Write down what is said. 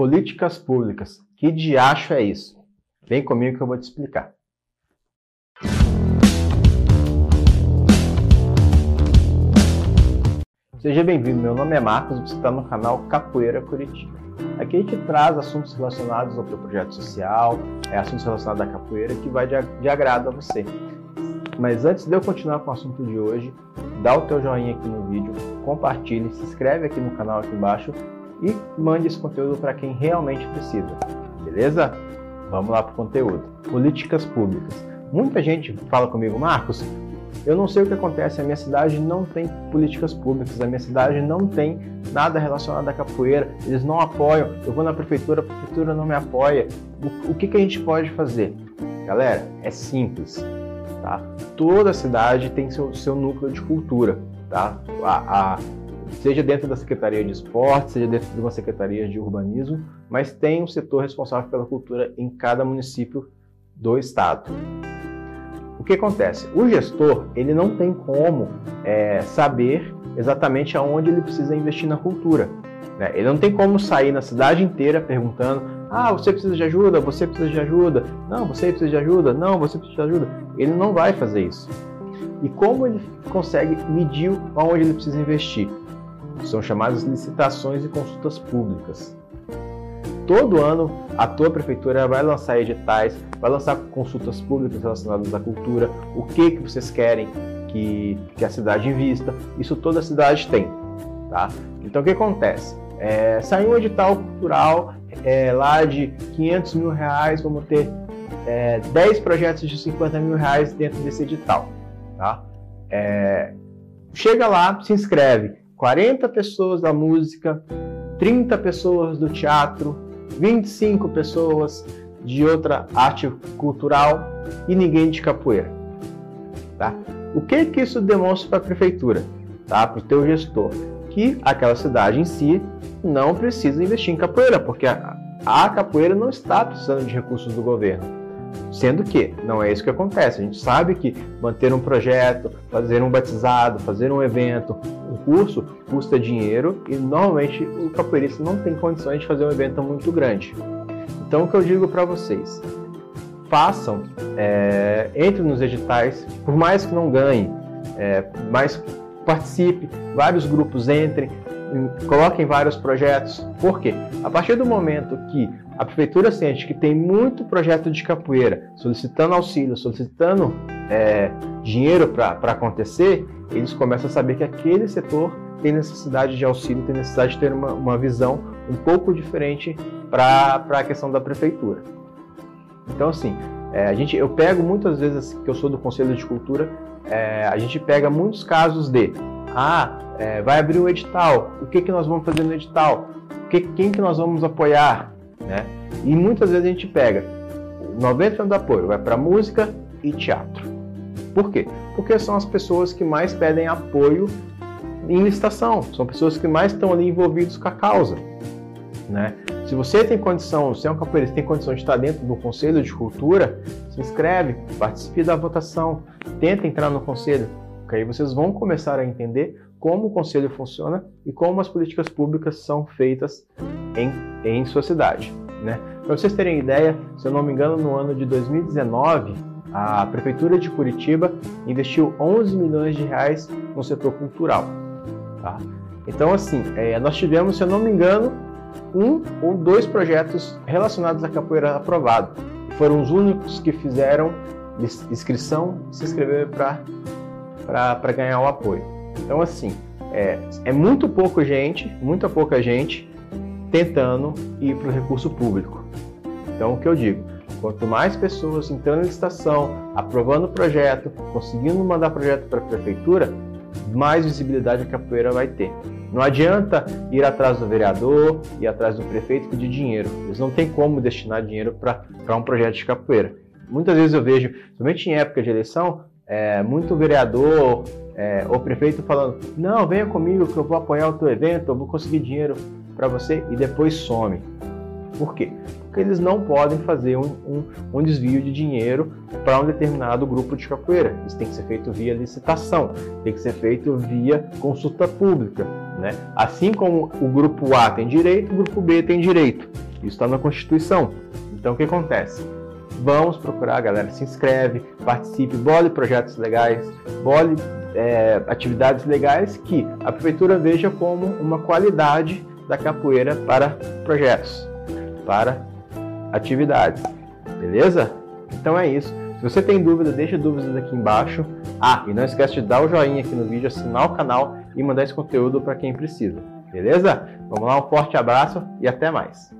Políticas públicas. Que diacho é isso? Vem comigo que eu vou te explicar. Seja bem-vindo, meu nome é Marcos e você está no canal Capoeira Curitiba. Aqui a gente traz assuntos relacionados ao teu projeto social, é, assuntos relacionados à capoeira que vai de, de agrado a você. Mas antes de eu continuar com o assunto de hoje, dá o teu joinha aqui no vídeo, compartilhe, se inscreve aqui no canal aqui embaixo e mande esse conteúdo para quem realmente precisa. Beleza? Vamos lá para o conteúdo. Políticas públicas. Muita gente fala comigo, Marcos, eu não sei o que acontece, a minha cidade não tem políticas públicas, a minha cidade não tem nada relacionado à capoeira, eles não apoiam, eu vou na prefeitura, a prefeitura não me apoia. O, que, que a gente pode fazer? Galera, é simples. Tá? Toda cidade tem seu, seu núcleo de cultura. Tá? A, a, seja dentro da Secretaria de Esporte, seja dentro de uma Secretaria de Urbanismo, mas tem um setor responsável pela cultura em cada município do estado. O que acontece? O gestor ele não tem como é, saber exatamente aonde ele precisa investir na cultura. Né? Ele não tem como sair na cidade inteira perguntando: ah, você precisa de ajuda, você precisa de ajuda, não, você precisa de ajuda, não, você precisa de ajuda. Ele não vai fazer isso. E como ele consegue medir aonde ele precisa investir? São chamadas licitações e consultas públicas. Todo ano a tua prefeitura vai lançar editais, vai lançar consultas públicas relacionadas à cultura, o que, que vocês querem que, que a cidade invista. Isso toda a cidade tem. Tá? Então o que acontece? É, saiu um edital cultural é, lá de 500 mil reais, vamos ter é, 10 projetos de 50 mil reais dentro desse edital. Tá? É, chega lá, se inscreve. 40 pessoas da música, 30 pessoas do teatro, 25 pessoas de outra arte cultural e ninguém de capoeira. Tá? O que, que isso demonstra para a prefeitura, tá? para o teu gestor? Que aquela cidade em si não precisa investir em capoeira, porque a, a capoeira não está precisando de recursos do governo. Sendo que não é isso que acontece. A gente sabe que manter um projeto, fazer um batizado, fazer um evento, um curso custa dinheiro e normalmente o capoeirista não tem condições de fazer um evento muito grande. Então o que eu digo para vocês, façam, é, entre nos editais, por mais que não ganhe, é, mas participe, vários grupos entrem, coloquem vários projetos. Por quê? A partir do momento que a prefeitura sente que tem muito projeto de capoeira solicitando auxílio, solicitando é, dinheiro para acontecer, eles começam a saber que aquele setor tem necessidade de auxílio, tem necessidade de ter uma, uma visão um pouco diferente para a questão da prefeitura. Então, assim, é, a gente, eu pego muitas vezes, que eu sou do Conselho de Cultura, é, a gente pega muitos casos de ah, é, vai abrir um edital. O que, que nós vamos fazer no edital? Que, quem que nós vamos apoiar? Né? E muitas vezes a gente pega 90% do apoio, vai para música e teatro. Por quê? Porque são as pessoas que mais pedem apoio em licitação, são pessoas que mais estão ali envolvidos com a causa. Né? Se você tem condição, se é um capoeirista tem condição de estar dentro do Conselho de Cultura, se inscreve, participe da votação, tenta entrar no conselho, porque aí vocês vão começar a entender como o conselho funciona e como as políticas públicas são feitas em, em sua cidade. Né? Para vocês terem ideia, se eu não me engano, no ano de 2019, a Prefeitura de Curitiba investiu 11 milhões de reais no setor cultural. Tá? Então, assim, é, nós tivemos, se eu não me engano, um ou dois projetos relacionados à capoeira aprovado. Foram os únicos que fizeram inscrição se inscreveram para para ganhar o apoio. Então, assim, é, é muito pouco gente, muita pouca gente tentando ir para o recurso público. Então, o que eu digo? Quanto mais pessoas entrando em licitação, aprovando o projeto, conseguindo mandar projeto para a prefeitura, mais visibilidade a capoeira vai ter. Não adianta ir atrás do vereador, ir atrás do prefeito pedir dinheiro. Eles não têm como destinar dinheiro para um projeto de capoeira. Muitas vezes eu vejo, somente em época de eleição, é, muito vereador é, ou prefeito falando: não, venha comigo que eu vou apoiar o teu evento, eu vou conseguir dinheiro para você e depois some. Por quê? Porque eles não podem fazer um, um, um desvio de dinheiro para um determinado grupo de capoeira. Isso tem que ser feito via licitação, tem que ser feito via consulta pública. Né? Assim como o grupo A tem direito, o grupo B tem direito. Isso está na Constituição. Então o que acontece? Vamos procurar, galera, se inscreve, participe, bole projetos legais, bole é, atividades legais que a prefeitura veja como uma qualidade da capoeira para projetos, para atividades. Beleza? Então é isso. Se você tem dúvida, deixa dúvidas aqui embaixo. Ah, e não esquece de dar o joinha aqui no vídeo, assinar o canal e mandar esse conteúdo para quem precisa. Beleza? Vamos lá, um forte abraço e até mais.